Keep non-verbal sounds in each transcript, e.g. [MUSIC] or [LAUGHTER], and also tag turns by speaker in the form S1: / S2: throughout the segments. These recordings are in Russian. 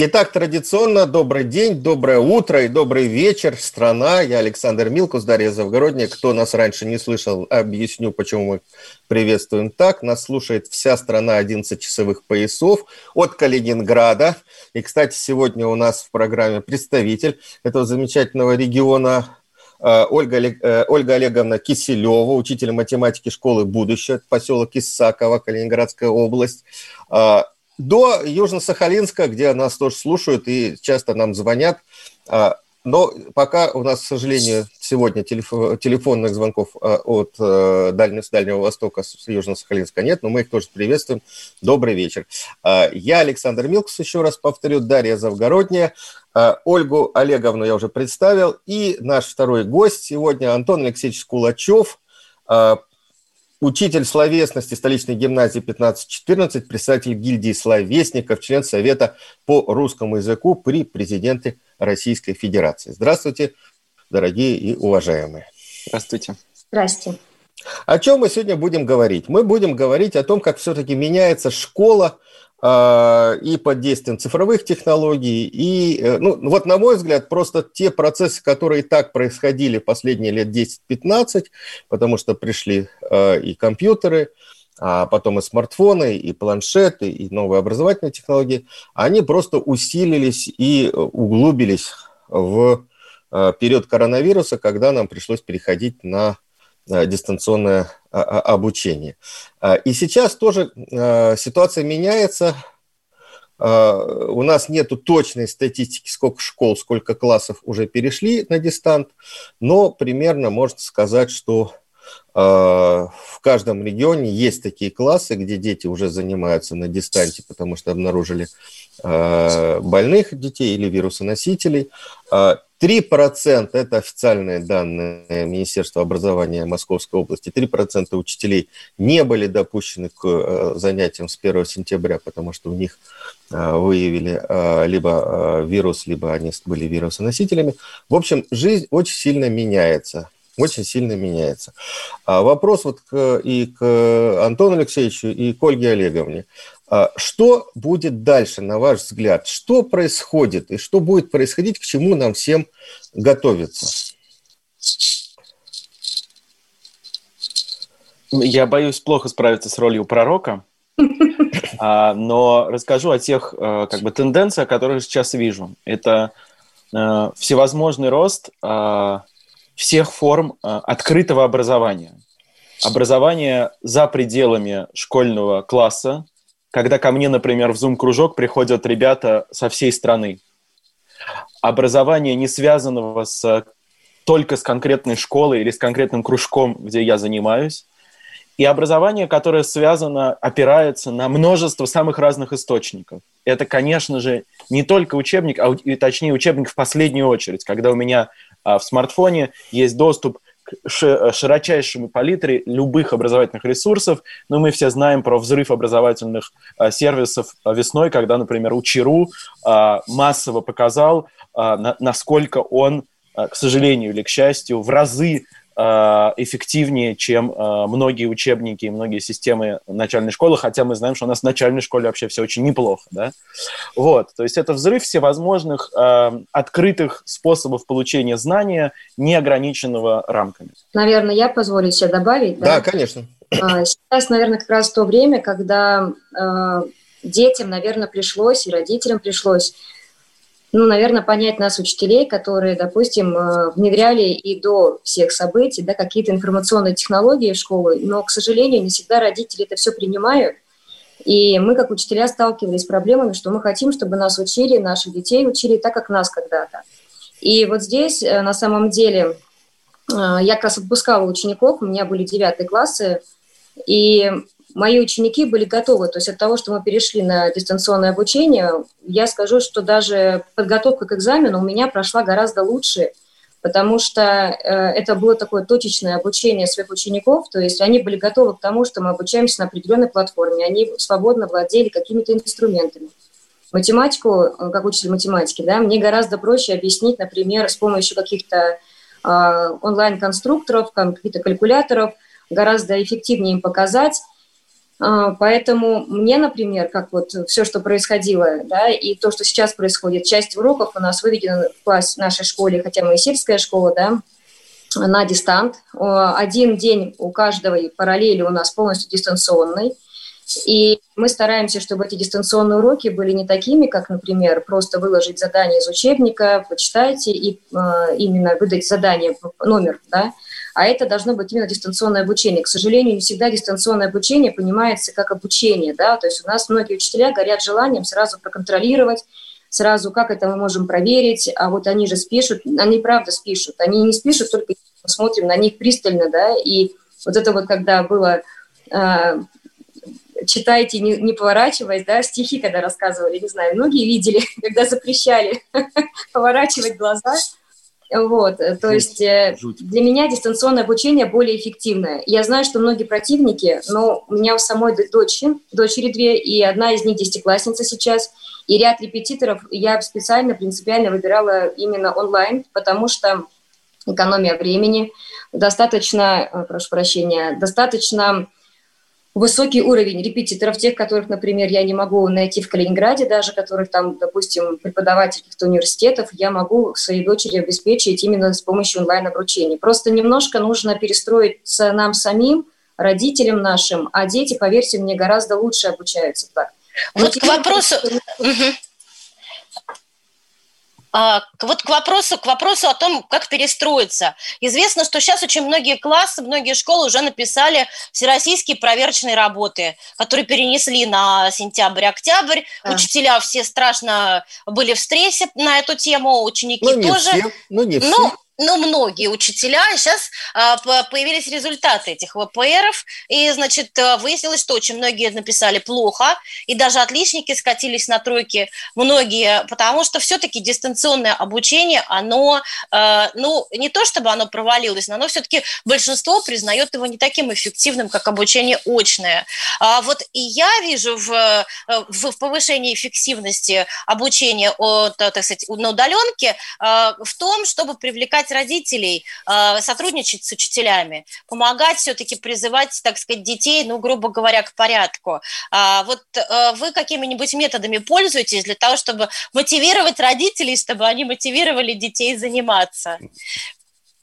S1: Итак, традиционно добрый день, доброе утро и добрый вечер, страна. Я Александр Милкус, Дарья Завгородняя. Кто нас раньше не слышал, объясню, почему мы приветствуем так. Нас слушает вся страна 11 часовых поясов от Калининграда. И, кстати, сегодня у нас в программе представитель этого замечательного региона э, Ольга, э, Ольга Олеговна Киселева, учитель математики школы «Будущее», поселок Исаково, Калининградская область. До Южно-Сахалинска, где нас тоже слушают и часто нам звонят. А, но пока у нас, к сожалению, сегодня телефонных звонков а, от э, Дальнего, с Дальнего Востока, с Южно-Сахалинска нет, но мы их тоже приветствуем. Добрый вечер. А, я Александр Милкус, еще раз повторю, Дарья Завгородняя. Ольгу Олеговну я уже представил. И наш второй гость сегодня Антон Алексеевич Кулачев, учитель словесности столичной гимназии 15-14, председатель гильдии словесников, член Совета по русскому языку при президенте Российской Федерации. Здравствуйте, дорогие и уважаемые.
S2: Здравствуйте.
S3: Здравствуйте.
S1: О чем мы сегодня будем говорить? Мы будем говорить о том, как все-таки меняется школа и под действием цифровых технологий. И, э, ну, вот на мой взгляд, просто те процессы, которые и так происходили последние лет 10-15, потому что пришли э, и компьютеры, а потом и смартфоны, и планшеты, и новые образовательные технологии, они просто усилились и углубились в э, период коронавируса, когда нам пришлось переходить на дистанционное а, а, обучение. А, и сейчас тоже э, ситуация меняется. У нас нет точной статистики, сколько школ, сколько классов уже перешли на дистант, но примерно можно сказать, что в каждом регионе есть такие классы, где дети уже занимаются на дистанте, потому что обнаружили больных детей или вирусоносителей. 3% это официальные данные Министерства образования Московской области. 3% учителей не были допущены к э, занятиям с 1 сентября, потому что у них э, выявили э, либо вирус, либо они были вирусоносителями. В общем, жизнь очень сильно меняется очень сильно меняется. А вопрос вот к, и к Антону Алексеевичу, и к Ольге Олеговне. А что будет дальше, на ваш взгляд? Что происходит и что будет происходить, к чему нам всем готовиться?
S2: Я боюсь плохо справиться с ролью пророка, а, но расскажу о тех э, как бы, тенденциях, которые сейчас вижу. Это э, всевозможный рост а, всех форм э, открытого образования. Образование за пределами школьного класса – когда ко мне, например, в Zoom-кружок приходят ребята со всей страны. Образование, не связанного с, только с конкретной школой или с конкретным кружком, где я занимаюсь, и образование, которое связано, опирается на множество самых разных источников. Это, конечно же, не только учебник, а точнее учебник в последнюю очередь, когда у меня в смартфоне есть доступ широчайшему палитре любых образовательных ресурсов, но мы все знаем про взрыв образовательных а, сервисов а, весной, когда, например, Учеру а, массово показал, насколько он, к сожалению или к счастью, в разы Э, эффективнее, чем э, многие учебники и многие системы начальной школы, хотя мы знаем, что у нас в начальной школе вообще все очень неплохо, да? Вот, то есть это взрыв всевозможных э, открытых способов получения знания, не ограниченного рамками.
S3: Наверное, я позволю себе добавить,
S1: да? Да, конечно.
S3: А, сейчас, наверное, как раз то время, когда э, детям, наверное, пришлось и родителям пришлось ну, наверное, понять нас, учителей, которые, допустим, э, внедряли и до всех событий да, какие-то информационные технологии в школы, но, к сожалению, не всегда родители это все принимают. И мы, как учителя, сталкивались с проблемами, что мы хотим, чтобы нас учили, наших детей учили так, как нас когда-то. И вот здесь, э, на самом деле, э, я как раз отпускала учеников, у меня были девятые классы, и мои ученики были готовы. То есть от того, что мы перешли на дистанционное обучение, я скажу, что даже подготовка к экзамену у меня прошла гораздо лучше, потому что э, это было такое точечное обучение своих учеников, то есть они были готовы к тому, что мы обучаемся на определенной платформе, они свободно владели какими-то инструментами. Математику, э, как учитель математики, да, мне гораздо проще объяснить, например, с помощью каких-то э, онлайн-конструкторов, каких-то калькуляторов, гораздо эффективнее им показать, а, Поэтому мне, например, как вот все, что происходило, да, и то, что сейчас происходит, часть уроков у нас выведена в класс в нашей школе, хотя мы и сельская школа, да, на дистант. Один день у каждого параллели у нас полностью дистанционный. И мы стараемся, чтобы эти дистанционные уроки были не такими, как, например, просто выложить задание из учебника, почитайте и э, именно выдать задание, номер, да, а это должно быть именно дистанционное обучение. К сожалению, не всегда дистанционное обучение понимается как обучение, да, то есть у нас многие учителя горят желанием сразу проконтролировать, сразу как это мы можем проверить, а вот они же спишут, они правда спишут, они не спишут, только мы смотрим на них пристально, да, и вот это вот когда было э, читайте, не, не поворачиваясь, да, стихи, когда рассказывали, не знаю, многие видели, [LAUGHS] когда запрещали [LAUGHS] поворачивать глаза, вот, э, то есть э, для меня дистанционное обучение более эффективное. Я знаю, что многие противники, но у меня у самой дочери, дочери две, и одна из них десятиклассница сейчас, и ряд репетиторов я специально, принципиально выбирала именно онлайн, потому что экономия времени, достаточно, э, прошу прощения, достаточно высокий уровень репетиторов, тех, которых, например, я не могу найти в Калининграде даже, которых там, допустим, преподаватель каких-то университетов, я могу своей дочери обеспечить именно с помощью онлайн-обучения. Просто немножко нужно перестроиться нам самим, родителям нашим, а дети, поверьте мне, гораздо лучше обучаются так.
S4: Вот к вопросу... А, вот к вопросу, к вопросу о том, как перестроиться. Известно, что сейчас очень многие классы, многие школы уже написали всероссийские проверочные работы, которые перенесли на сентябрь-октябрь. А. Учителя все страшно были в стрессе на эту тему, ученики ну, не тоже. Все, ну, не все. Ну, ну, многие учителя, сейчас а, появились результаты этих ВПРов, и, значит, а, выяснилось, что очень многие написали плохо, и даже отличники скатились на тройки, многие, потому что все-таки дистанционное обучение, оно, а, ну, не то чтобы оно провалилось, но оно все-таки большинство признает его не таким эффективным, как обучение очное. А вот и я вижу в, э, в повышении эффективности обучения от, так сказать, на удаленке в том, чтобы привлекать призывать родителей э, сотрудничать с учителями, помогать все-таки призывать, так сказать, детей, ну, грубо говоря, к порядку. А вот э, вы какими-нибудь методами пользуетесь для того, чтобы мотивировать родителей, чтобы они мотивировали детей заниматься?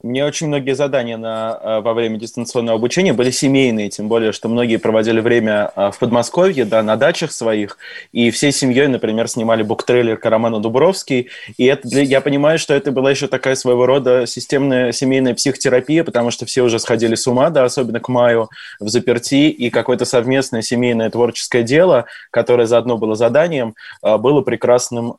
S2: Мне очень многие задания на, э, во время дистанционного обучения были семейные, тем более, что многие проводили время э, в Подмосковье, да, на дачах своих, и всей семьей, например, снимали буктрейлер к роману Дубровский, и это, я понимаю, что это была еще такая своего рода системная семейная психотерапия, потому что все уже сходили с ума, да, особенно к маю в заперти, и какое-то совместное семейное творческое дело, которое заодно было заданием, э, было прекрасным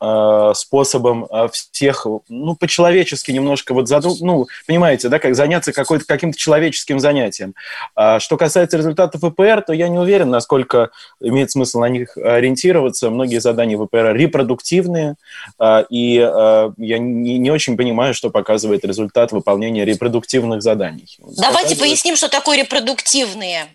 S2: способом всех, ну, по-человечески немножко вот заду, ну, понимаете, да, как заняться какой-то, каким-то человеческим занятием. А что касается результатов ВПР, то я не уверен, насколько имеет смысл на них ориентироваться. Многие задания ВПР репродуктивные, а, и а, я не, не очень понимаю, что показывает результат выполнения репродуктивных заданий.
S4: Давайте показывает... поясним, что такое репродуктивные.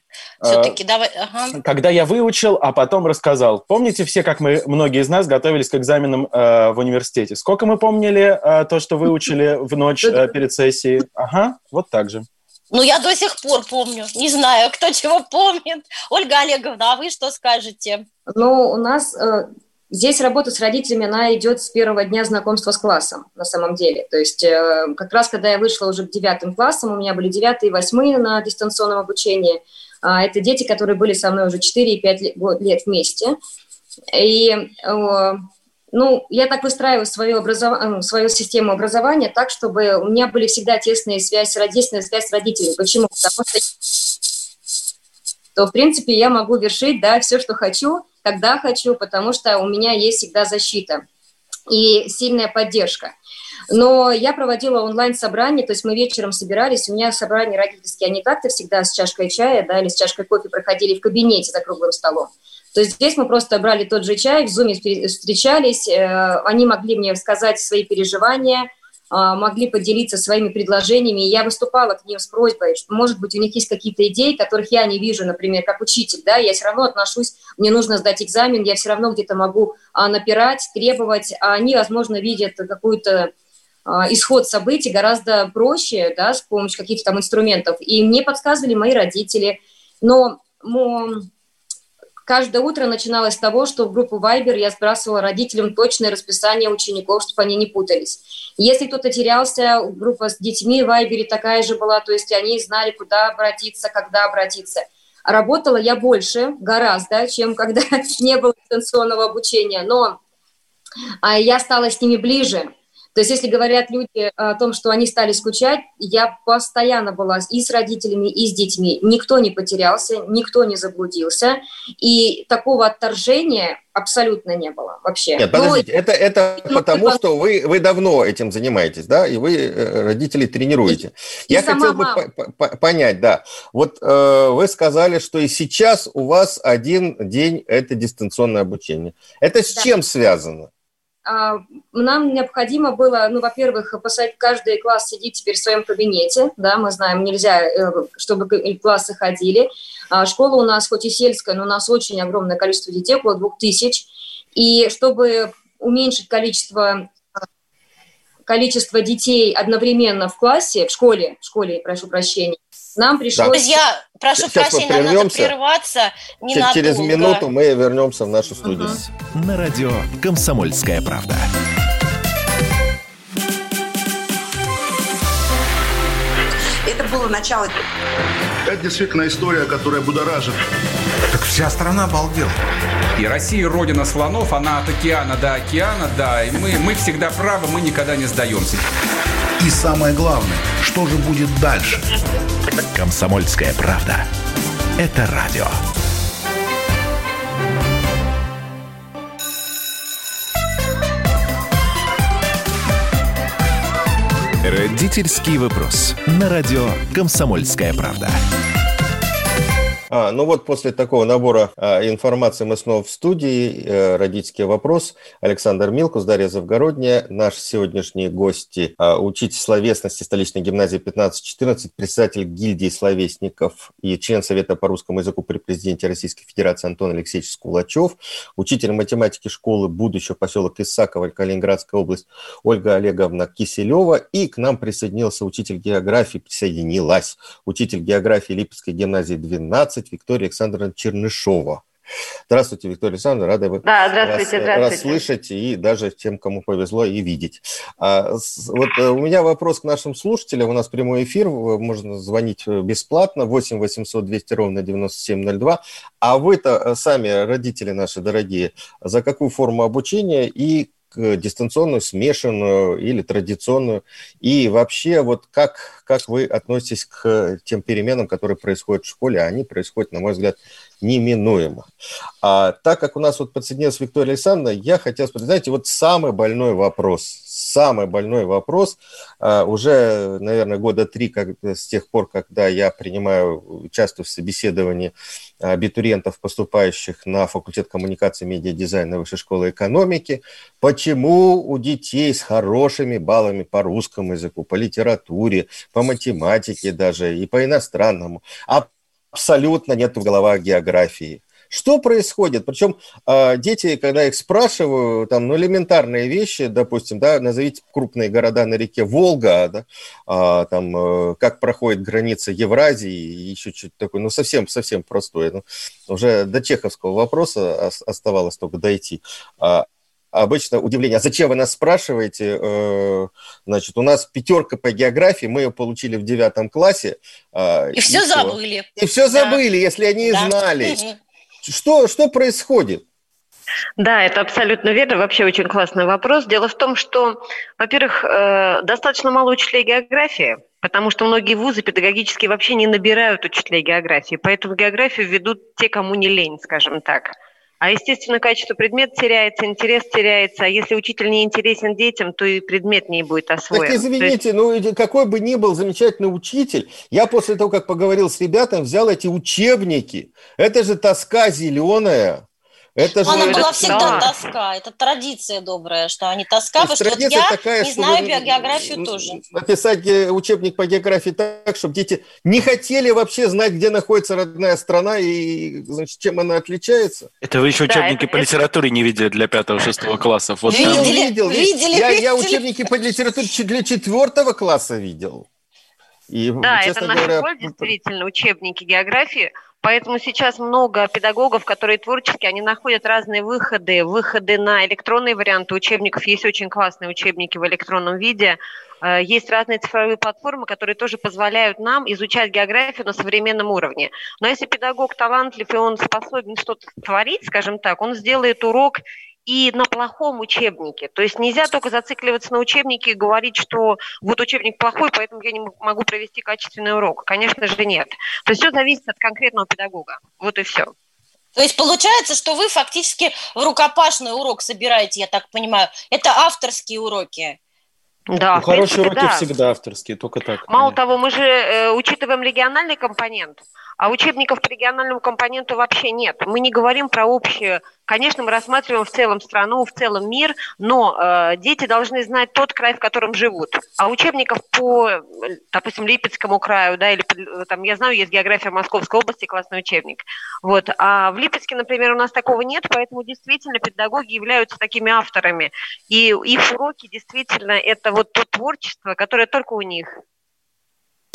S4: Все-таки давай.
S2: Ага. Когда я выучил, а потом рассказал. Помните все, как мы, многие из нас, готовились к экзаменам э, в университете? Сколько мы помнили э, то, что выучили в ночь э, перед сессией? Ага, вот так же.
S4: Ну, я до сих пор помню. Не знаю, кто чего помнит. Ольга Олеговна, а вы что скажете?
S3: Ну, у нас э, здесь работа с родителями, она идет с первого дня знакомства с классом, на самом деле. То есть э, как раз, когда я вышла уже к девятым классам, у меня были девятые и восьмые на дистанционном обучении – а, это дети, которые были со мной уже 4 и 5 лет вместе. И ну, я так выстраиваю свою, образов... Ну, свою систему образования так, чтобы у меня были всегда тесные связь, тесная связь с родителями. Почему? Потому что то, в принципе, я могу вершить, да, все, что хочу, когда хочу, потому что у меня есть всегда защита и сильная поддержка. Но я проводила онлайн-собрания, то есть мы вечером собирались, у меня собрания родительские, они так-то всегда с чашкой чая, да, или с чашкой кофе проходили в кабинете за круглым столом. То есть здесь мы просто брали тот же чай, в Zoom встречались, э, они могли мне сказать свои переживания, могли поделиться своими предложениями. Я выступала к ним с просьбой, что, может быть, у них есть какие-то идеи, которых я не вижу, например, как учитель, да, я все равно отношусь, мне нужно сдать экзамен, я все равно где-то могу а, напирать, требовать, а они, возможно, видят какую-то исход событий гораздо проще, да, с помощью каких-то там инструментов. И мне подсказывали мои родители. Но каждое утро начиналось с того, что в группу Viber я сбрасывала родителям точное расписание учеников, чтобы они не путались. Если кто-то терялся, группа с детьми в Viber такая же была, то есть они знали, куда обратиться, когда обратиться. Работала я больше, гораздо, чем когда [LAUGHS] не было дистанционного обучения, но а, я стала с ними ближе, то есть если говорят люди о том, что они стали скучать, я постоянно была и с родителями, и с детьми. Никто не потерялся, никто не заблудился. И такого отторжения абсолютно не было вообще.
S1: Нет, подождите, Но... это, это потому, что вы, вы давно этим занимаетесь, да, и вы э, родителей тренируете. И, Я и хотел бы понять, да, вот э, вы сказали, что и сейчас у вас один день – это дистанционное обучение. Это с да. чем связано?
S3: А, нам необходимо было, ну, во-первых, посадить каждый класс сидит теперь в своем кабинете, да, мы знаем, нельзя, э, чтобы классы ходили. А, школа у нас хоть и сельская, но у нас очень огромное количество детей, около двух тысяч, и чтобы уменьшить количество количество детей одновременно в классе, в школе, в школе, прошу прощения, нам пришлось...
S4: Друзья, прошу Сейчас прощения, нам надо прерваться
S1: ненадолго. Через минуту мы вернемся в нашу студию.
S5: Угу. На радио «Комсомольская правда».
S6: Это было начало.
S7: Это действительно история, которая будоражит.
S8: Так вся страна обалдела.
S9: И Россия родина слонов, она от океана до океана, да. И мы, мы всегда правы, мы никогда не сдаемся.
S8: И самое главное, что же будет дальше?
S5: Комсомольская правда. Это радио. Родительский вопрос. На радио «Комсомольская правда».
S1: А, ну вот после такого набора а, информации мы снова в студии. А, родительский вопрос. Александр Милкус, Дарья Завгородняя, наши сегодняшние гости, а, учитель словесности столичной гимназии 15-14, председатель гильдии словесников и член Совета по русскому языку при президенте Российской Федерации Антон Алексеевич Скулачев, учитель математики школы будущего поселок Исаково, Калининградская область Ольга Олеговна Киселева. И к нам присоединился учитель географии, присоединилась учитель географии Липецкой гимназии 12, Виктория Александровна Чернышова. Здравствуйте, Виктория Александровна, рада
S10: да, здравствуйте, вас здравствуйте.
S1: слышать и даже тем, кому повезло, и видеть. А, вот э, у меня вопрос к нашим слушателям. У нас прямой эфир, можно звонить э, бесплатно, 8 800 200 ровно 9702. А вы-то э, сами, родители наши дорогие, за какую форму обучения и дистанционную, смешанную или традиционную? И вообще, вот как, как вы относитесь к тем переменам, которые происходят в школе? Они происходят, на мой взгляд, неминуемо. А так как у нас вот подсоединилась Виктория Александровна, я хотел спросить, знаете, вот самый больной вопрос, самый больной вопрос, а, уже, наверное, года три, как, с тех пор, когда я принимаю, участвую в собеседовании абитуриентов, поступающих на факультет коммуникации, медиа, дизайна Высшей школы экономики, почему у детей с хорошими баллами по русскому языку, по литературе, по математике даже и по иностранному, абсолютно нет в головах географии. Что происходит? Причем э, дети, когда их спрашиваю, там, ну, элементарные вещи, допустим, да, назовите крупные города на реке Волга, да, э, там, э, как проходит граница Евразии, еще что-то такое, ну, совсем-совсем простое. Ну, уже до чеховского вопроса оставалось только дойти. А, обычно удивление, а зачем вы нас спрашиваете? Э, значит, у нас пятерка по географии, мы ее получили в девятом классе.
S4: А, и, и все забыли.
S1: И все да. забыли, если они да. знали. Что, что происходит?
S10: Да, это абсолютно верно. Вообще очень классный вопрос. Дело в том, что, во-первых, э, достаточно мало учителей географии, потому что многие вузы педагогически вообще не набирают учителей географии, поэтому географию ведут те, кому не лень, скажем так. А, естественно, качество предмета теряется, интерес теряется. А если учитель не интересен детям, то и предмет не будет освоен.
S1: Так извините, есть... ну какой бы ни был замечательный учитель, я после того, как поговорил с ребятами, взял эти учебники. Это же тоска зеленая. Это же,
S4: Она была всегда тоска. Это традиция добрая, что они тоска, потому что вот я
S1: такая,
S4: не знаю географию тоже.
S1: Написать учебник по географии так, чтобы дети не хотели вообще знать, где находится родная страна и значит, чем она отличается.
S2: Это вы еще учебники да, это, по литературе не видели для пятого-шестого классов.
S1: Вот видели, видел. Видели, я, видели. я учебники по литературе для четвертого класса видел.
S10: И, да, это говоря... школе действительно учебники географии. Поэтому сейчас много педагогов, которые творческие, они находят разные выходы. Выходы на электронные варианты учебников. Есть очень классные учебники в электронном виде. Э, есть разные цифровые платформы, которые тоже позволяют нам изучать географию на современном уровне. Но если педагог талантлив и он способен что-то творить, скажем так, он сделает урок и на плохом учебнике. То есть нельзя только зацикливаться на учебнике и говорить, что вот учебник плохой, поэтому я не могу провести качественный урок. Конечно же, нет. То есть все зависит от конкретного педагога. Вот и все.
S4: То есть получается, что вы фактически в рукопашный урок собираете, я так понимаю. Это авторские уроки.
S2: Да, ну, хорошие уроки да. всегда авторские, только так.
S10: Мало понятно. того, мы же э, учитываем региональный компонент, а учебников по региональному компоненту вообще нет. Мы не говорим про общее Конечно, мы рассматриваем в целом страну, в целом мир, но э, дети должны знать тот край, в котором живут. А учебников по, допустим, Липецкому краю, да, или там, я знаю, есть география Московской области, классный учебник. Вот. А в Липецке, например, у нас такого нет, поэтому действительно педагоги являются такими авторами. И их уроки действительно это вот то творчество, которое только у них.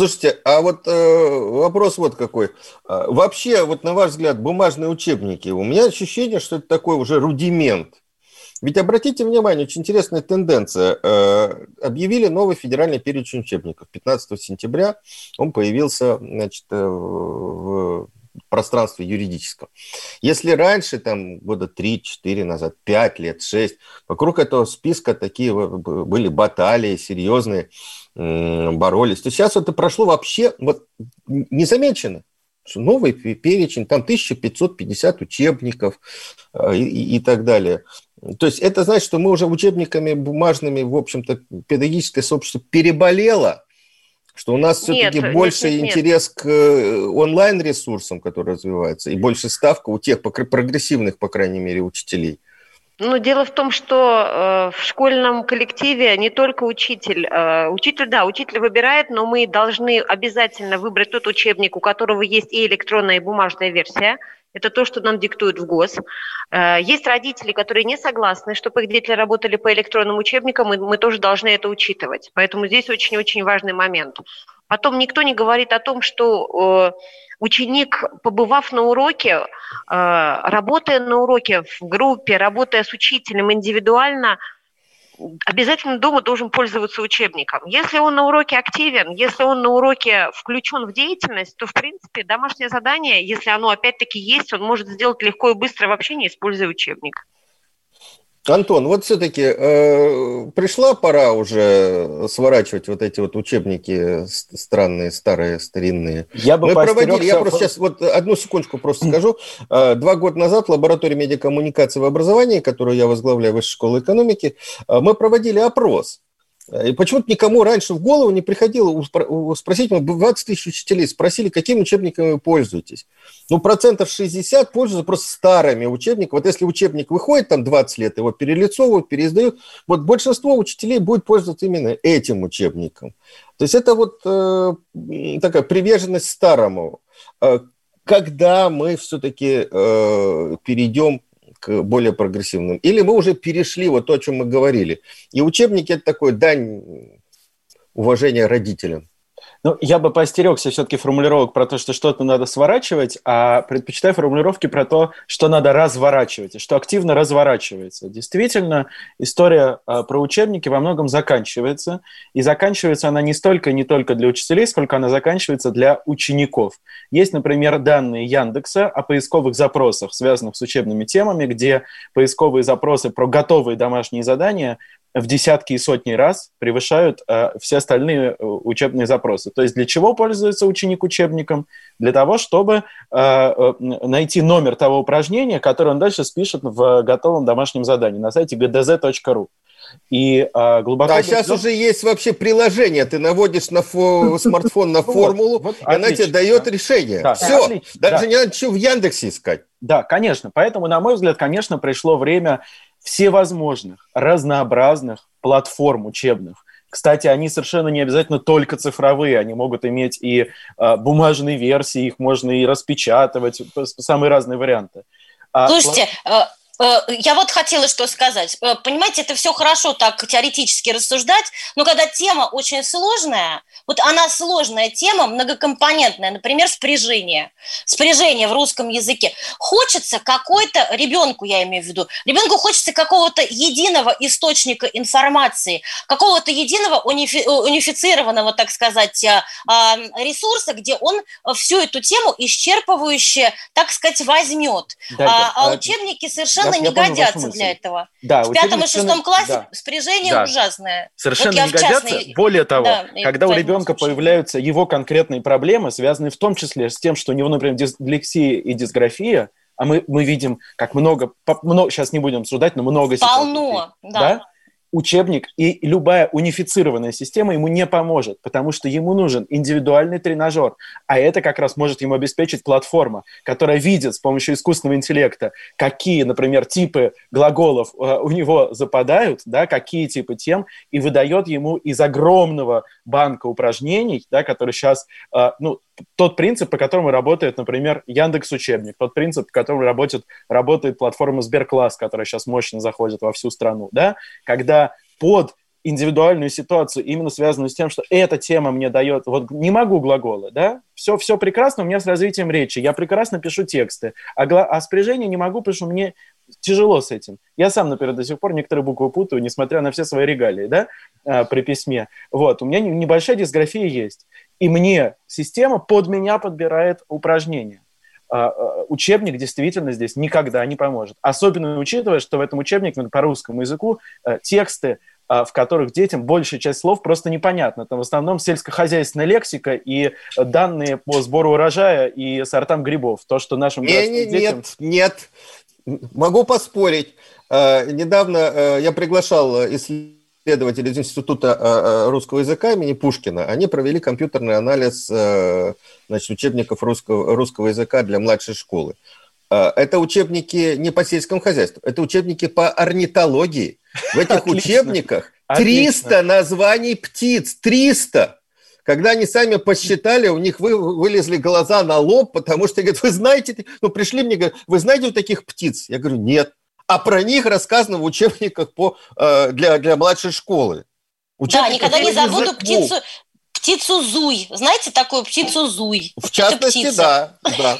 S1: Слушайте, а вот э, вопрос вот какой. А, вообще, вот на ваш взгляд, бумажные учебники, у меня ощущение, что это такой уже рудимент. Ведь обратите внимание, очень интересная тенденция. Э, объявили новый федеральный перечень учебников. 15 сентября он появился значит, э, в пространстве юридическом. Если раньше, там, года 3-4 назад, 5 лет, 6, вокруг этого списка такие были баталии серьезные, боролись, то сейчас это прошло вообще вот незамечено. Новый перечень, там 1550 учебников э, и, и так далее. То есть это значит, что мы уже учебниками бумажными, в общем-то, педагогическое сообщество переболело, что у нас все-таки больше нет, нет, интерес к э, онлайн-ресурсам, которые развиваются, и больше ставка у тех прогрессивных, по крайней мере, учителей.
S10: Ну, дело в том, что э, в школьном коллективе не только учитель. Э, учитель, да, учитель выбирает, но мы должны обязательно выбрать тот учебник, у которого есть и электронная, и бумажная версия. Это то, что нам диктует в ГОС. Э, есть родители, которые не согласны, чтобы их дети работали по электронным учебникам, и мы тоже должны это учитывать. Поэтому здесь очень-очень важный момент. Потом никто не говорит о том, что э, ученик, побывав на уроке, э, работая на уроке в группе, работая с учителем индивидуально, обязательно дома должен пользоваться учебником. Если он на уроке активен, если он на уроке включен в деятельность, то, в принципе, домашнее задание, если оно опять-таки есть, он может сделать легко и быстро вообще не используя учебник.
S1: Антон, вот все-таки э, пришла пора уже сворачивать вот эти вот учебники странные, старые, старинные. Я бы Мы проводили, я просто сейчас вот одну секундочку просто скажу. Э, два года назад в лаборатории медиакоммуникации в образовании, которую я возглавляю, Высшей школы экономики, э, мы проводили опрос и почему-то никому раньше в голову не приходило спросить, мы 20 тысяч учителей спросили, какими учебниками вы пользуетесь. Ну, процентов 60 пользуются просто старыми учебниками. Вот если учебник выходит там 20 лет, его перелицовывают, переиздают, вот большинство учителей будет пользоваться именно этим учебником. То есть это вот э, такая приверженность старому. Э, когда мы все-таки э, перейдем к более прогрессивным. Или мы уже перешли вот то, о чем мы говорили. И учебники – это такой дань уважения родителям.
S2: Ну, я бы поостерегся все-таки формулировок про то, что что-то надо сворачивать, а предпочитаю формулировки про то, что надо разворачивать, и что активно разворачивается. Действительно, история а, про учебники во многом заканчивается, и заканчивается она не столько не только для учителей, сколько она заканчивается для учеников. Есть, например, данные Яндекса о поисковых запросах, связанных с учебными темами, где поисковые запросы про готовые домашние задания в десятки и сотни раз превышают э, все остальные э, учебные запросы. То есть для чего пользуется ученик учебником? Для того, чтобы э, э, найти номер того упражнения, которое он дальше спишет в готовом домашнем задании на сайте gdz.ru.
S1: И а, глубоко... А сейчас уже есть вообще приложение. Ты наводишь на фо... смартфон на [LAUGHS] формулу, и она тебе дает решение. Все. Даже не надо ничего в Яндексе искать.
S2: Да, конечно. Поэтому, на мой взгляд, конечно, пришло время всевозможных, разнообразных платформ учебных. Кстати, они совершенно не обязательно только цифровые, они могут иметь и э, бумажные версии, их можно и распечатывать, самые разные варианты.
S4: А, Слушайте, плат... Э, я вот хотела что сказать. Э, понимаете, это все хорошо так теоретически рассуждать, но когда тема очень сложная, вот она сложная тема, многокомпонентная, например, спряжение. Спряжение в русском языке. Хочется какой-то, ребенку я имею в виду, ребенку хочется какого-то единого источника информации, какого-то единого унифи, унифицированного, так сказать, э, ресурса, где он всю эту тему исчерпывающе, так сказать, возьмет. Да, а, а учебники совершенно совершенно я, не я годятся для этого. Да, в пятом и шестом классе да. спряжение да. ужасное.
S2: Совершенно вот не годятся. Частной... Более того, да, когда у ребенка случае. появляются его конкретные проблемы, связанные в том числе с тем, что у него, например, дислексия и дисграфия, а мы, мы видим, как много, много, сейчас не будем обсуждать, но много
S4: Полно,
S2: ситуаций, да. да? Учебник и любая унифицированная система ему не поможет, потому что ему нужен индивидуальный тренажер, а это как раз может ему обеспечить платформа, которая видит с помощью искусственного интеллекта, какие, например, типы глаголов э, у него западают, да, какие типы тем, и выдает ему из огромного банка упражнений, да, который сейчас, э, ну, тот принцип, по которому работает, например, Яндекс Учебник, тот принцип, по которому работает, работает платформа Сберкласс, которая сейчас мощно заходит во всю страну, да, когда под индивидуальную ситуацию, именно связанную с тем, что эта тема мне дает, вот не могу глаголы, да, все, все прекрасно у меня с развитием речи, я прекрасно пишу тексты, а, гла- а спряжение не могу, потому что мне тяжело с этим. Я сам, например, до сих пор некоторые буквы путаю, несмотря на все свои регалии, да, а, при письме. Вот, у меня небольшая дисграфия есть и мне система под меня подбирает упражнения. А, а, учебник действительно здесь никогда не поможет. Особенно учитывая, что в этом учебнике по русскому языку э, тексты, а, в которых детям большая часть слов просто непонятна. Там в основном сельскохозяйственная лексика и данные по сбору урожая и сортам грибов. То, что нашим
S1: не, не, детям... Нет, нет. Могу поспорить. Недавно э, я приглашал исследователей исследователи из Института э, э, русского языка имени Пушкина, они провели компьютерный анализ э, значит, учебников русского, русского языка для младшей школы. Это учебники не по сельскому хозяйству, это учебники по орнитологии. В этих Отлично. учебниках 300 Отлично. названий птиц, 300! Когда они сами посчитали, у них вы, вылезли глаза на лоб, потому что, говорят, вы знаете, ну, пришли мне, говорят, вы знаете вот таких птиц? Я говорю, нет а про них рассказано в учебниках по, э, для, для младшей школы.
S4: Учебниках да, никогда не забуду птицу, птицу Зуй. Знаете такую птицу Зуй?
S1: В частности, да, да.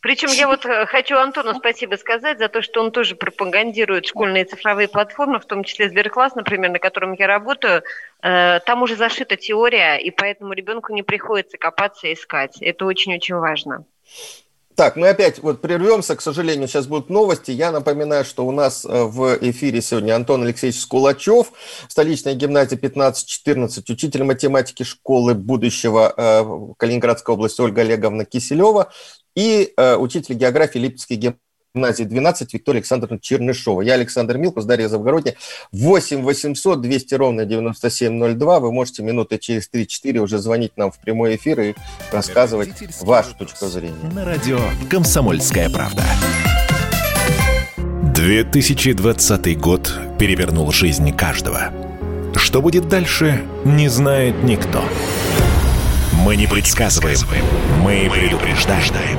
S10: Причем я вот э, хочу Антону спасибо сказать за то, что он тоже пропагандирует школьные цифровые платформы, в том числе Сберкласс, например, на котором я работаю. Э, там уже зашита теория, и поэтому ребенку не приходится копаться и искать. Это очень-очень важно.
S1: Так, мы опять вот прервемся, к сожалению, сейчас будут новости. Я напоминаю, что у нас э, в эфире сегодня Антон Алексеевич Скулачев, столичная гимназия 15-14, учитель математики школы будущего э, Калининградской области Ольга Олеговна Киселева и э, учитель географии Липецкой гимназии гимназии 12 Виктория Александровна Чернышова. Я Александр Милкус, Дарья Завгородня. 8 800 200 ровно 9702. Вы можете минуты через 3-4 уже звонить нам в прямой эфир и рассказывать вашу точку зрения.
S5: На радио «Комсомольская правда». 2020 год перевернул жизнь каждого. Что будет дальше, не знает никто. Мы не предсказываем, мы предупреждаем.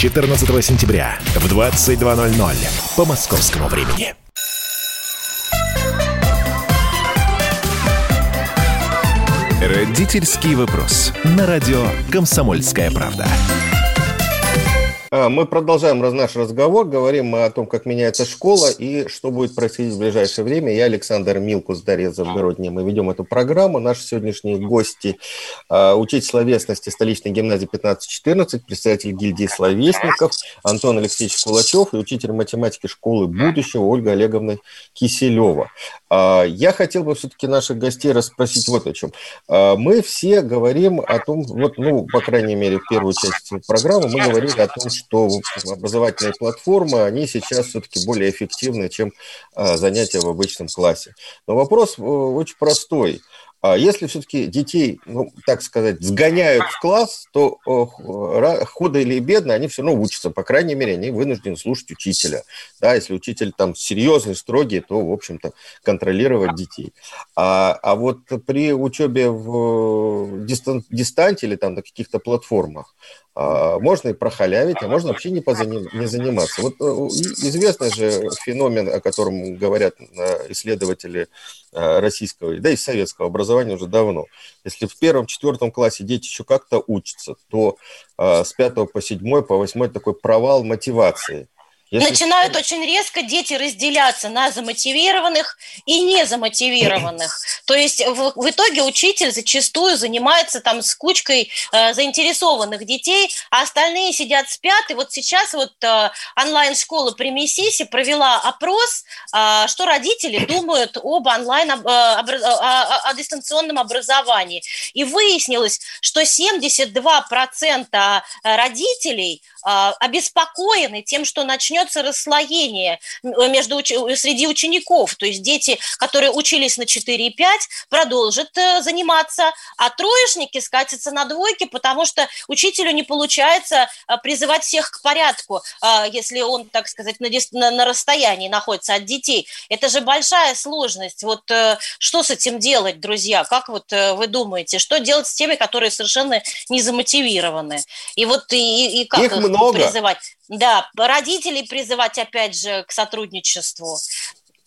S5: 14 сентября в 22.00 по московскому времени. Родительский вопрос. На радио «Комсомольская правда».
S1: А, мы продолжаем наш разговор. Говорим мы о том, как меняется школа и что будет происходить в ближайшее время. Я Александр Милкус, Дарья Завгородняя. Мы ведем эту программу. Наши сегодняшние гости а, – учитель словесности столичной гимназии 1514, председатель гильдии словесников Антон Алексеевич Кулачев и учитель математики школы будущего Ольга Олеговна Киселева. А, я хотел бы все-таки наших гостей расспросить вот о чем. Мы все говорим о том, вот, ну, по крайней мере, в первую часть программы мы говорили о том, что образовательные платформы, они сейчас все-таки более эффективны, чем а, занятия в обычном классе. Но вопрос э, очень простой. А если все-таки детей, ну, так сказать, сгоняют в класс, то худо или бедно они все равно учатся. По крайней мере, они вынуждены слушать учителя. Да, если учитель там серьезный, строгий, то, в общем-то, контролировать детей. А, а вот при учебе в дистан, дистанте или там на каких-то платформах, можно и прохалявить, а можно вообще не, позаним, не заниматься. Вот э, известный же феномен, о котором говорят исследователи э, российского, да и советского образования уже давно. Если в первом-четвертом классе дети еще как-то учатся, то а, с пятого по седьмой, по восьмой такой провал мотивации –
S4: если... Начинают очень резко дети разделяться на замотивированных и незамотивированных. То есть в, в итоге учитель зачастую занимается там с кучкой э, заинтересованных детей, а остальные сидят спят. И вот сейчас вот э, онлайн-школа при Мессисе провела опрос, э, что родители [COUGHS] думают об онлайн, об, э, об, о, о дистанционном образовании. И выяснилось, что 72% родителей э, обеспокоены тем, что начнет начнется расслоение между, среди учеников. То есть дети, которые учились на 4 и 5, продолжат э, заниматься, а троечники скатятся на двойки, потому что учителю не получается э, призывать всех к порядку, э, если он, так сказать, на, на, на расстоянии находится от детей. Это же большая сложность. Вот что с этим делать, друзья? Как вот вы думаете, что делать с теми, которые совершенно не замотивированы? И вот и, и как их, их много. призывать? Да, родителей призывать опять же к сотрудничеству.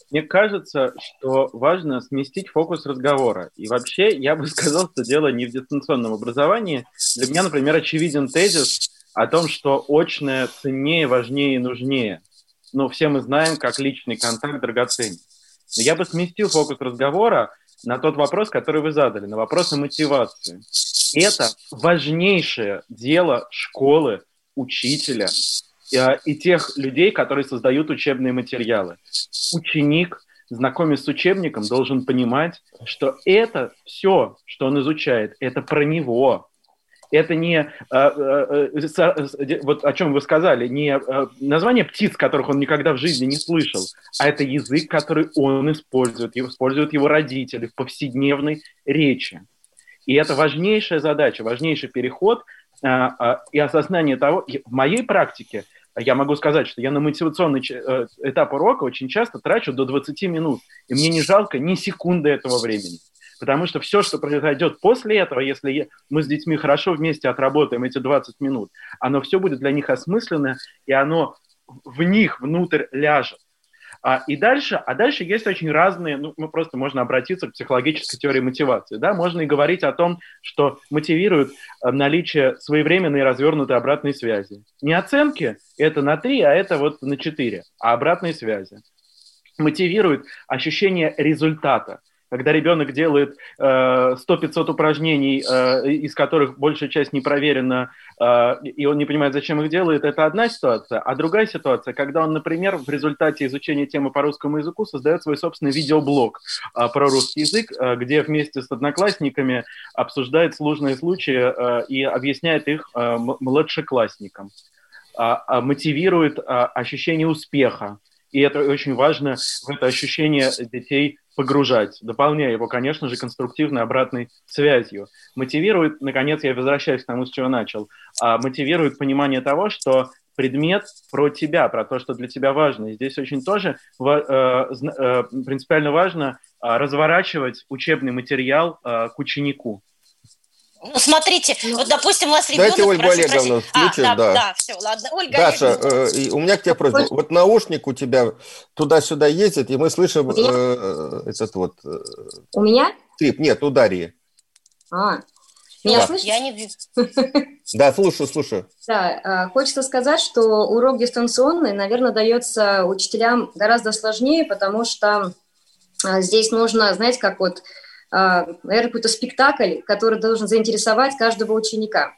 S2: Мне кажется, что важно сместить фокус разговора. И вообще, я бы сказал, что дело не в дистанционном образовании. Для меня, например, очевиден тезис о том, что очное ценнее, важнее и нужнее. Ну, все мы знаем, как личный контакт драгоценен. Но я бы сместил фокус разговора на тот вопрос, который вы задали, на вопрос о мотивации. Это важнейшее дело школы, учителя, и тех людей, которые создают учебные материалы. Ученик, знакомясь с учебником, должен понимать, что это все, что он изучает, это про него. Это не, э, э, вот о чем вы сказали, не название птиц, которых он никогда в жизни не слышал, а это язык, который он использует, используют его родители в повседневной речи. И это важнейшая задача, важнейший переход и осознание того, в моей практике я могу сказать, что я на мотивационный э, этап урока очень часто трачу до 20 минут, и мне не жалко ни секунды этого времени. Потому что все, что произойдет после этого, если мы с детьми хорошо вместе отработаем эти 20 минут, оно все будет для них осмысленно, и оно в них внутрь ляжет. А, и дальше, а дальше есть очень разные, ну, мы просто можно обратиться к психологической теории мотивации, да, можно и говорить о том, что мотивирует э, наличие своевременной и развернутой обратной связи. Не оценки, это на 3, а это вот на 4, а обратной связи. Мотивирует ощущение результата – когда ребенок делает э, 100-500 упражнений, э, из которых большая часть не проверена, э, и он не понимает, зачем их делает, это одна ситуация. А другая ситуация, когда он, например, в результате изучения темы по русскому языку создает свой собственный видеоблог э, про русский язык, э, где вместе с одноклассниками обсуждает сложные случаи э, и объясняет их э, младшеклассникам. Э, мотивирует э, ощущение успеха. И это очень важно, в это ощущение детей погружать, дополняя его, конечно же, конструктивной обратной связью. Мотивирует, наконец, я возвращаюсь к тому, с чего начал, а мотивирует понимание того, что предмет про тебя, про то, что для тебя важно. И здесь очень тоже э, э, принципиально важно э, разворачивать учебный материал э, к ученику.
S4: Ну, смотрите, ну, вот, допустим, у вас ребенок...
S1: Дайте Ольгу Олеговну включим, а, да, да. Да, все, ладно. Ольга Даша, э, у меня к тебе просьба. Вот наушник у тебя туда-сюда ездит, и мы слышим э, этот вот... Э,
S3: у меня?
S1: Трип, нет, у Дарьи.
S3: А, Меня
S4: Да.
S3: слышите?
S4: Я не... [LAUGHS]
S1: Да, слушаю, слушаю.
S3: Да, а, хочется сказать, что урок дистанционный, наверное, дается учителям гораздо сложнее, потому что а, здесь нужно, знаете, как вот, наверное, какой-то спектакль, который должен заинтересовать каждого ученика.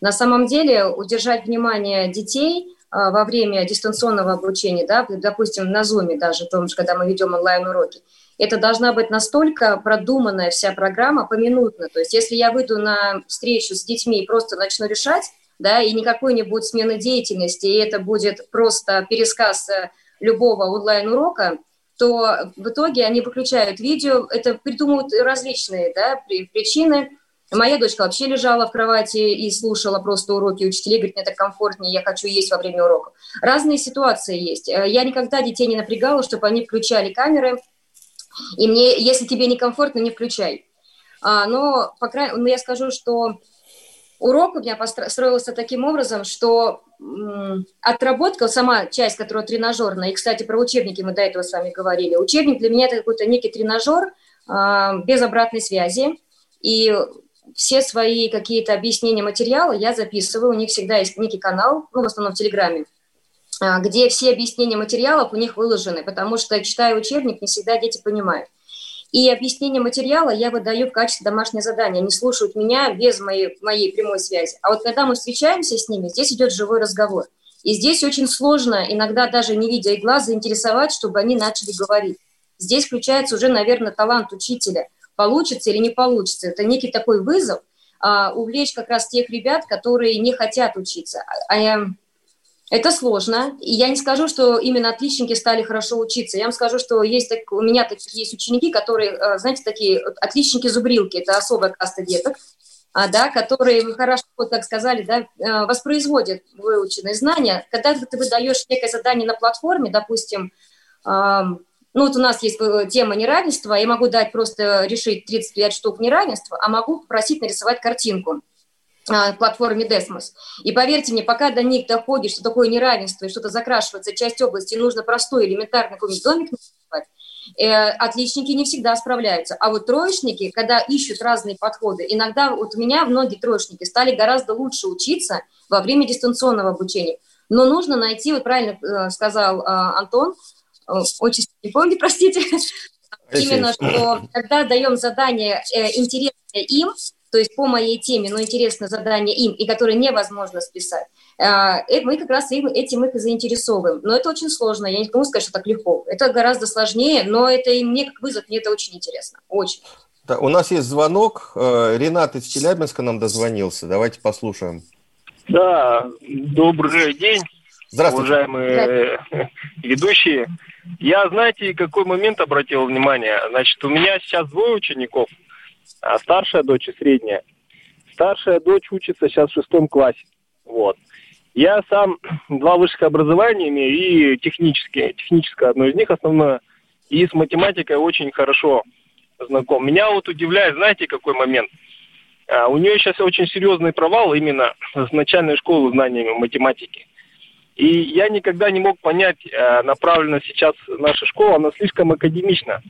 S3: На самом деле удержать внимание детей а, во время дистанционного обучения, да, допустим, на Zoom даже, том же, когда мы ведем онлайн-уроки, это должна быть настолько продуманная вся программа поминутно. То есть если я выйду на встречу с детьми и просто начну решать, да, и никакой не будет смены деятельности, и это будет просто пересказ э, любого онлайн-урока, то в итоге они выключают видео, это придумывают различные да, при- причины. Моя дочка вообще лежала в кровати и слушала просто уроки учителей, говорит, мне так комфортнее, я хочу есть во время уроков. Разные ситуации есть. Э, Я никогда детей не напрягала, чтобы они включали камеры, и мне, если тебе некомфортно, не включай. А, но, по крайней ну, я скажу, что урок у меня построился таким образом, что отработка, сама часть, которая тренажерная, и, кстати, про учебники мы до этого с вами говорили, учебник для меня это какой-то некий тренажер а, без обратной связи, и все свои какие-то объяснения материала я записываю, у них всегда есть некий канал, ну, в основном в Телеграме, а, где все объяснения материалов у них выложены, потому что, читая учебник, не всегда дети понимают. И объяснение материала я выдаю в качестве домашнего задания. Они слушают меня без моей, моей прямой связи. А вот когда мы встречаемся с ними, здесь идет живой разговор. И здесь очень сложно, иногда даже не видя их глаз, заинтересовать, чтобы они начали говорить. Здесь включается уже, наверное, талант учителя. Получится или не получится. Это некий такой вызов а, увлечь как раз тех ребят, которые не хотят учиться. А, а это сложно. И я не скажу, что именно отличники стали хорошо учиться. Я вам скажу, что есть так, у меня такие есть ученики, которые, э, знаете, такие отличники-зубрилки. Это особая каста деток, а, да, которые, хорошо, так сказали, да, э, воспроизводят выученные знания. Когда ты выдаешь некое задание на платформе, допустим, ну вот у нас есть э, тема неравенства, я могу дать просто решить 35 штук неравенства, а могу попросить нарисовать картинку платформе Desmos. И поверьте мне, пока до них доходит, что такое неравенство и что-то закрашивается, часть области, нужно простой, элементарный какой-нибудь домик э, отличники не всегда справляются. А вот троечники, когда ищут разные подходы, иногда вот у меня многие троечники стали гораздо лучше учиться во время дистанционного обучения. Но нужно найти, вот правильно э, сказал э, Антон, э, очень не помню, [LAUGHS] простите, именно что когда даем задание э, интересное им, то есть по моей теме, но интересно задание им, и которое невозможно списать, э, э, мы как раз им- этим их и заинтересовываем. Но это очень сложно, я не могу сказать, что так легко. Это гораздо сложнее, но это и мне как вызов, мне это очень интересно, очень.
S1: Да, у нас есть звонок. Э, Ренат из Челябинска нам дозвонился. Давайте послушаем.
S11: Да, добрый день,
S1: Здравствуйте.
S11: уважаемые э, ведущие. Я, знаете, какой момент обратил внимание? Значит, у меня сейчас двое учеников, а старшая дочь и средняя. Старшая дочь учится сейчас в шестом классе. Вот. Я сам [CLEARS THROAT] два высших образования имею и технические. Техническое одно из них основное. И с математикой очень хорошо знаком. Меня вот удивляет, знаете, какой момент? А, У нее сейчас очень серьезный провал именно с начальной школы знаниями математики. И я никогда не мог понять, э, направлена сейчас наша школа, она слишком академична.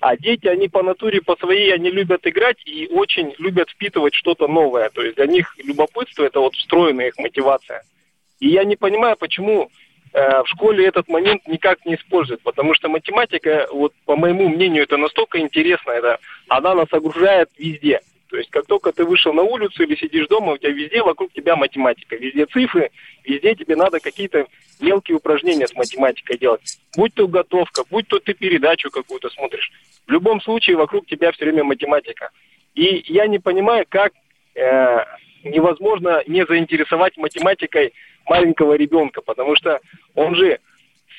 S11: А дети, они по натуре, по своей, они любят играть и очень любят впитывать что-то новое. То есть для них любопытство – это вот встроенная их мотивация. И я не понимаю, почему э, в школе этот момент никак не используют. Потому что математика, вот по моему мнению, это настолько интересно, это, она нас окружает везде. То есть как только ты вышел на улицу или сидишь дома, у тебя везде вокруг тебя математика, везде цифры, везде тебе надо какие-то мелкие упражнения с математикой делать. Будь то готовка, будь то ты передачу какую-то смотришь. В любом случае вокруг тебя все время математика. И я не понимаю, как э, невозможно не заинтересовать математикой маленького ребенка, потому что он же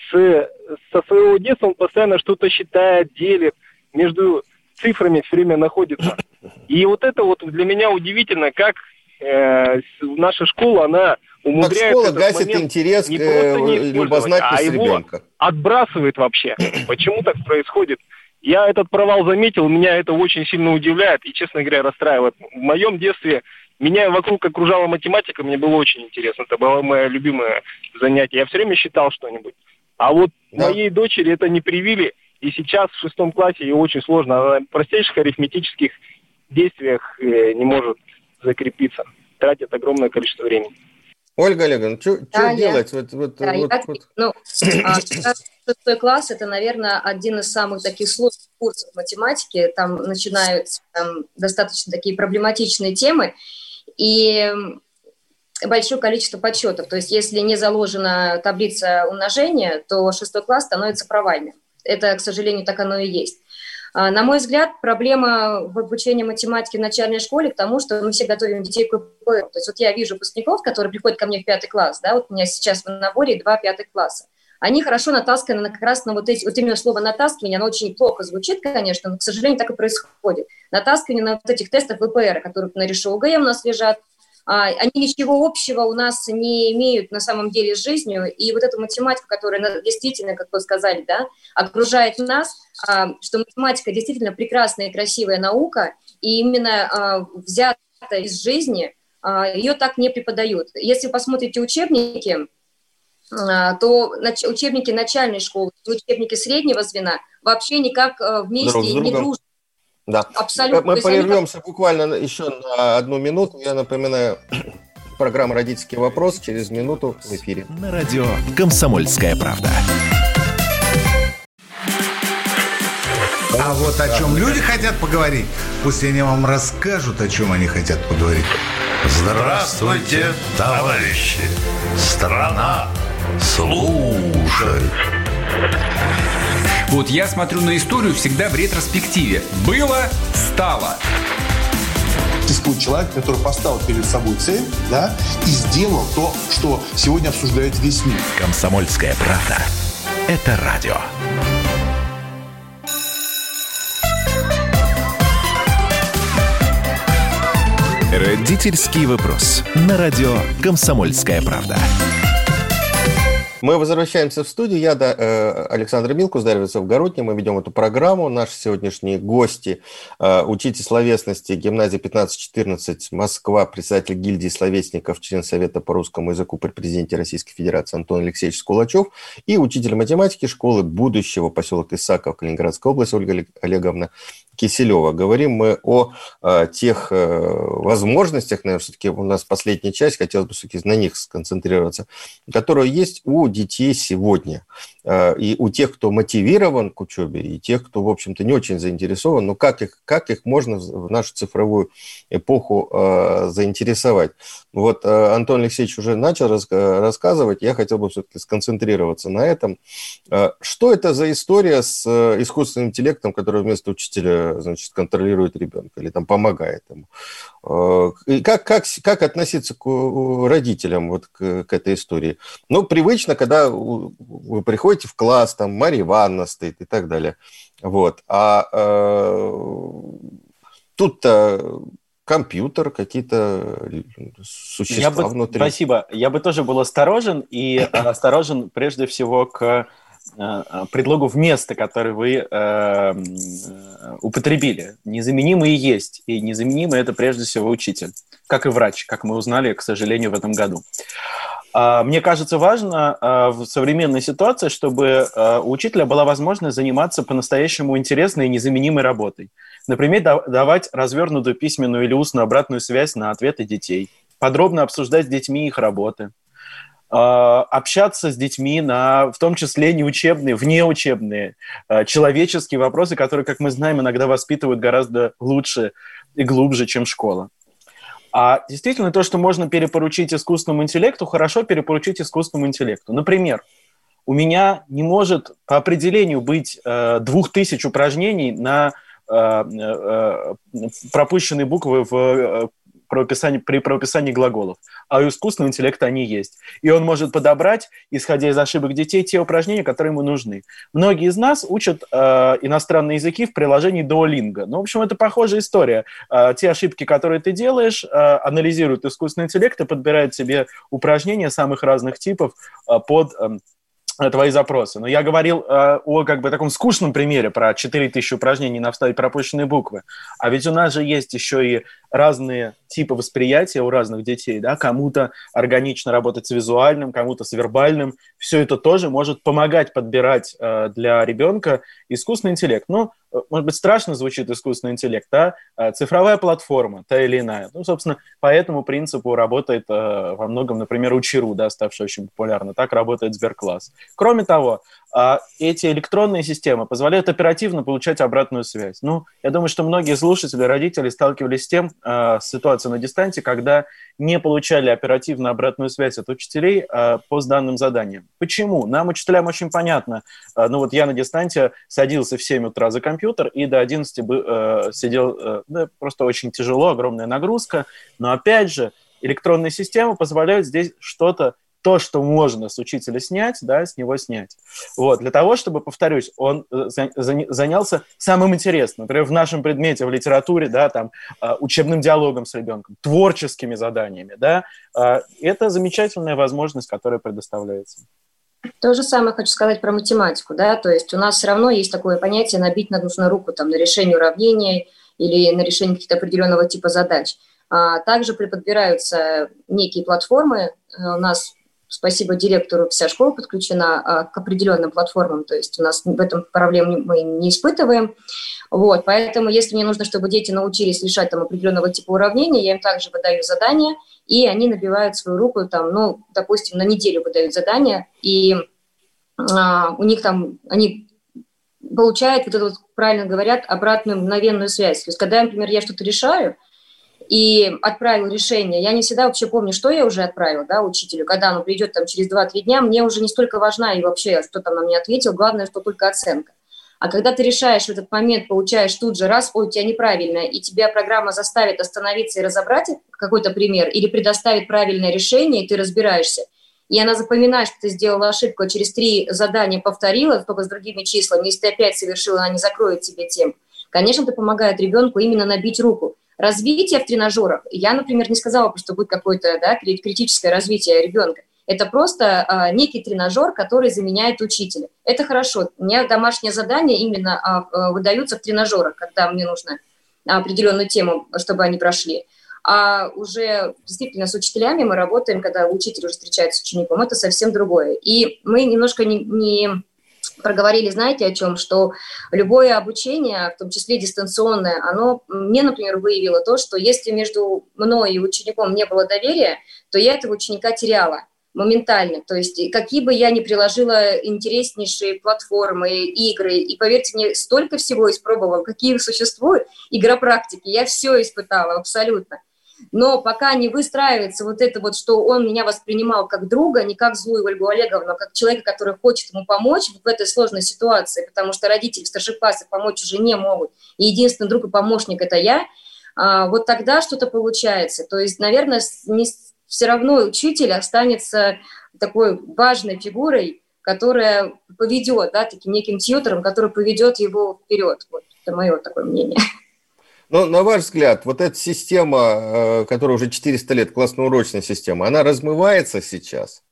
S11: с, со своего детства он постоянно что-то считает, делит, между цифрами все время находится. И вот это вот для меня удивительно, как э, наша школа, она умудряется
S1: школа
S11: этот
S1: гасит интерес
S11: не
S1: к, э,
S11: не использовать,
S1: любознательности
S11: а его
S1: ребенка.
S11: отбрасывает вообще. [CLEARS THROAT] Почему так происходит? Я этот провал заметил, меня это очень сильно удивляет и, честно говоря, расстраивает. В моем детстве меня вокруг окружала математика, мне было очень интересно. Это было мое любимое занятие. Я все время считал что-нибудь. А вот моей дочери это не привили, и сейчас в шестом классе ей очень сложно. Она простейших арифметических действиях э, не может закрепиться. Тратят огромное количество времени.
S1: Ольга Олеговна, что
S3: Да, я-
S1: делать? Вот, вот,
S3: Да,
S1: вот,
S3: я-
S1: вот.
S3: ну, а, [CLEARS THROAT] шестой класс – это, наверное, один из самых таких сложных курсов математики. Там начинаются там, достаточно такие проблематичные темы и большое количество подсчетов. То есть если не заложена таблица умножения, то шестой класс становится провальным. Это, к сожалению, так оно и есть. А, На мой взгляд, проблема в обучении математики в начальной школе к тому, что мы все готовим детей к ВПР. То есть вот я вижу выпускников, которые приходят ко мне в пятый класс, да, вот у меня сейчас в наборе два пятых класса. Они хорошо натасканы на как раз на вот эти, вот именно слово натаскивание, оно очень плохо звучит, конечно, но, к сожалению, так и происходит. Натаскивание на вот этих тестах ВПР, которые на решил ОГЭ у нас лежат, они ничего общего у нас не имеют на самом деле с жизнью, и вот эту математику, которая действительно, как вы сказали, да, окружает нас, а, что математика действительно прекрасная и красивая наука, и именно а, взята из жизни, а, ее так не преподают. Если вы посмотрите учебники, а, то учебники начальной школы, учебники среднего звена вообще никак а, вместе
S1: Друг
S3: не дружат.
S1: Да.
S3: Абсолютно. То
S1: Мы
S3: есть они
S1: прервемся буквально еще на одну минуту. Я напоминаю, [CLEARS THROAT] программа «Родительский вопрос» через минуту в эфире.
S5: На радио «Комсомольская правда».
S8: А вот о чем люди хотят поговорить, пусть они вам расскажут, о чем они хотят поговорить.
S12: Здравствуйте, товарищи! Страна слушает!
S9: Вот я смотрю на историю всегда в ретроспективе. Было, стало.
S13: Существует человек, который поставил перед собой цель, да, и сделал то, что сегодня обсуждает весь мир.
S5: «Комсомольская правда». Это радио. Родительский вопрос. На радио «Комсомольская правда».
S1: Мы возвращаемся в студию. Я, да, э, Александр Милкус, Дарья Вицов-Городня. Мы ведем эту программу. Наши сегодняшние гости э, – учитель словесности гимназии 1514 Москва, председатель гильдии словесников, член Совета по русскому языку при президенте Российской Федерации Антон Алексеевич Скулачев и учитель математики школы будущего поселок Исаков, Калининградская область Ольга Олег- Олеговна Киселева. Говорим мы о э, тех э, возможностях, наверное, все-таки у нас последняя часть, хотелось бы все-таки на них сконцентрироваться, которые есть у детей сегодня. Э, И у тех, кто мотивирован к учебе, и тех, кто, в общем-то, не очень заинтересован, но как их, как их можно в нашу цифровую эпоху э, заинтересовать? Вот э, Антон Алексеевич уже начал рас- э, рассказывать, я хотел бы все-таки сконцентрироваться на этом. Э, Что это за история с э, искусственным интеллектом, который вместо учителя, значит, контролирует ребенка или там помогает ему? Э, И как, как, как относиться к родителям вот к, к этой истории? Ну, привычно, когда вы приходите в класс, там Марья Ивановна стоит и так далее. Вот. А э, тут-то компьютер, какие-то существа
S2: Я бы,
S1: внутри.
S2: Спасибо. Я бы тоже был осторожен, и э, осторожен прежде всего к предлогу вместо, который вы э, э, употребили. Незаменимые есть, и незаменимый это прежде всего учитель, как и врач, как мы узнали, к сожалению, в этом году. А, Мне кажется, важно а, в современной ситуации, чтобы а, у учителя была возможность заниматься по-настоящему интересной и незаменимой работой. Например, да- давать развернутую письменную или устную обратную связь на ответы детей, подробно обсуждать с детьми их работы, а, общаться с детьми на, в том числе, неучебные, внеучебные, а, человеческие вопросы, которые, как мы знаем, иногда воспитывают гораздо лучше и глубже, чем школа. А действительно, то, что можно перепоручить искусственному интеллекту, хорошо перепоручить искусственному интеллекту. Например, у меня не может по определению быть э, двух тысяч упражнений на э, э, э, пропущенные буквы в э, правописании, при правописании глаголов. А у искусственного интеллекта они есть. И он может подобрать, исходя из ошибок детей, те упражнения, которые ему нужны. Многие из нас учат э, иностранные языки в приложении Duolingo. Ну, в общем, это похожая история. Э, те ошибки, которые ты делаешь, э, анализирует искусственный интеллект и подбирает себе упражнения самых разных типов э, под э, твои запросы. Но я говорил э, о как бы таком скучном примере про 4000 упражнений на вставить пропущенные буквы. А ведь у нас же есть еще и разные типы восприятия у разных детей. Да? Кому-то органично работать с визуальным, кому-то с вербальным. Все это тоже может помогать подбирать э, для ребенка искусственный интеллект. Ну, может быть, страшно звучит искусственный интеллект, да, цифровая платформа, та или иная. Ну, собственно, по этому принципу работает во многом, например, Учеру, да, ставший очень популярно. Так работает Сберкласс. Кроме того, эти электронные системы позволяют оперативно получать обратную связь. Ну, я думаю, что многие слушатели, родители сталкивались с тем, с ситуацией на дистанции, когда не получали оперативно обратную связь от учителей по данным заданиям. Почему? Нам, учителям, очень понятно. Ну, вот я на дистанции садился в 7 утра за компьютер и до 11 бы, э, сидел, э, да, просто очень тяжело, огромная нагрузка. Но опять же, электронные системы позволяют здесь что-то то, что можно с учителя снять, да, с него снять. Вот, для того, чтобы, повторюсь, он э, занялся самым интересным, например, в нашем предмете, в литературе, да, там, э, учебным диалогом с ребенком, творческими заданиями, да, э, это замечательная возможность, которая предоставляется.
S3: То же самое хочу сказать про математику, да, то есть у нас все равно есть такое понятие набить на нужную руку там на решение уравнения или на решение каких-то определенного типа задач. А также подбираются некие платформы, у нас спасибо директору, вся школа подключена а, к определенным платформам, то есть у нас в этом проблем мы не испытываем. Вот, поэтому если мне нужно, чтобы дети научились решать там определенного типа уравнения, я им также выдаю задания, и они набивают свою руку, там, ну, допустим, на неделю выдают задания, и а, у них там, они получают, вот это вот, правильно говорят, обратную мгновенную связь. То есть, когда, например, я что-то решаю, и отправил решение. Я не всегда вообще помню, что я уже отправил, да, учителю. Когда оно придет там через 2-3 дня, мне уже не столько важна и вообще, что там на мне ответил, главное, что только оценка. А когда ты решаешь в этот момент, получаешь тут же раз, ой, у тебя неправильно, и тебя программа заставит остановиться и разобрать какой-то пример, или предоставит правильное решение, и ты разбираешься, и она запоминает, что ты сделала ошибку, а через три задания повторила, только с другими числами, если ты опять совершила, она не закроет тебе тем. Конечно, это помогает ребенку именно набить руку развитие в тренажерах, я, например, не сказала, что будет какое-то да, критическое развитие ребенка. Это просто а, некий тренажер, который заменяет учителя. Это хорошо. У меня домашние задания именно а, а, выдаются в тренажерах, когда мне нужно определенную тему, чтобы они прошли. А уже действительно с учителями мы работаем, когда учитель уже встречается с учеником, это совсем другое. И мы немножко не, не проговорили, знаете, о чем, что любое обучение, в том числе дистанционное, оно мне, например, выявило то, что если между мной и учеником не было доверия, то я этого ученика теряла моментально. То есть какие бы я ни приложила интереснейшие платформы, игры, и поверьте мне, столько всего испробовала, какие существуют, игра практики, я все испытала абсолютно. Но пока не выстраивается вот это вот, что он меня воспринимал как друга, не как злую Ольгу Олеговну, а как человека, который хочет ему помочь в этой сложной ситуации, потому что родители классах помочь уже не могут, и единственный друг и помощник – это я, а, вот тогда что-то получается. То есть, наверное, не, все равно учитель останется такой важной фигурой, которая поведет, да, таким неким тьютером, который поведет его вперед. Вот это мое такое мнение.
S1: Но, на ваш взгляд, вот эта система, э, которая уже 400 лет, классно-урочная система, она размывается сейчас?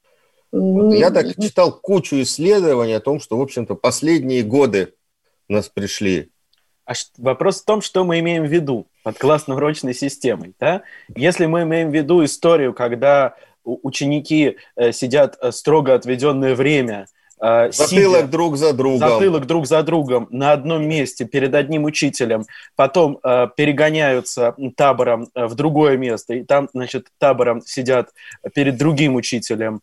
S1: Вот я так читал кучу исследований о том, что, в общем-то, последние годы нас пришли.
S2: А вопрос в том, что мы имеем в виду под классно-урочной системой. Да? Если мы имеем в виду историю, когда ученики э, сидят э, строго отведенное время –
S1: Затылок сидя, друг за другом.
S2: Затылок друг за другом на одном месте перед одним учителем, потом э, перегоняются табором э, в другое место, и там, значит, табором сидят перед другим учителем.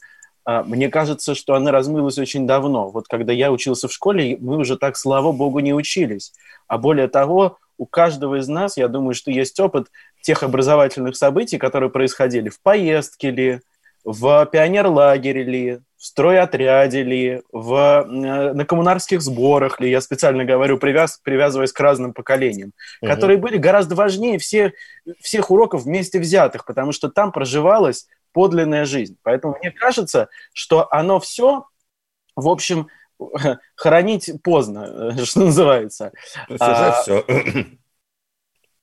S2: Э, мне кажется, что она размылась очень давно. Вот когда я учился в школе, мы уже так, слава богу, не учились. А более того, у каждого из нас, я думаю, что есть опыт тех образовательных событий, которые происходили в поездке ли, в пионерлагере ли, в стройотряде ли, в, э, на коммунарских сборах ли, я специально говорю, привяз, привязываясь к разным поколениям, угу. которые были гораздо важнее всех, всех уроков вместе взятых, потому что там проживалась подлинная жизнь. Поэтому мне кажется, что оно все, в общем, [LAUGHS] хоронить поздно, что называется. Уже а, все.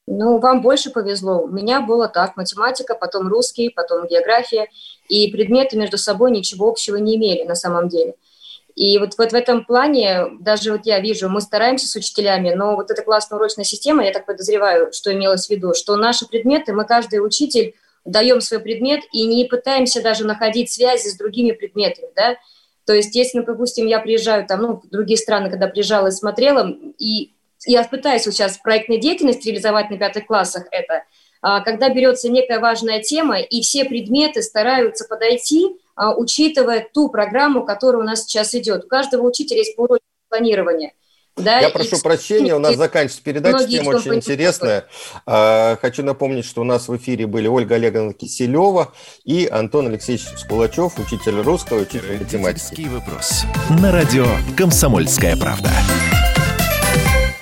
S3: Ну, вам больше повезло. У меня было так. Математика, потом русский, потом география. И предметы между собой ничего общего не имели на самом деле. И вот, вот в этом плане, даже вот я вижу, мы стараемся с учителями, но вот эта классная урочная система, я так подозреваю, что имелось в виду, что наши предметы, мы каждый учитель даем свой предмет и не пытаемся даже находить связи с другими предметами, да. То есть если, ну, допустим, я приезжаю там, ну, в другие страны, когда приезжала и смотрела, и я пытаюсь вот сейчас проектной деятельности реализовать на пятых классах это, а, когда берется некая важная тема, и все предметы стараются подойти, а, учитывая ту программу, которая у нас сейчас идет. У каждого учителя есть полурочное планирование.
S1: Да, Я прошу прощения, у нас заканчивается передача, тема очень интересная. А, хочу напомнить, что у нас в эфире были Ольга Олеговна Киселева и Антон Алексеевич Скулачев, учитель русского, учитель математики.
S5: вопрос. На радио «Комсомольская правда».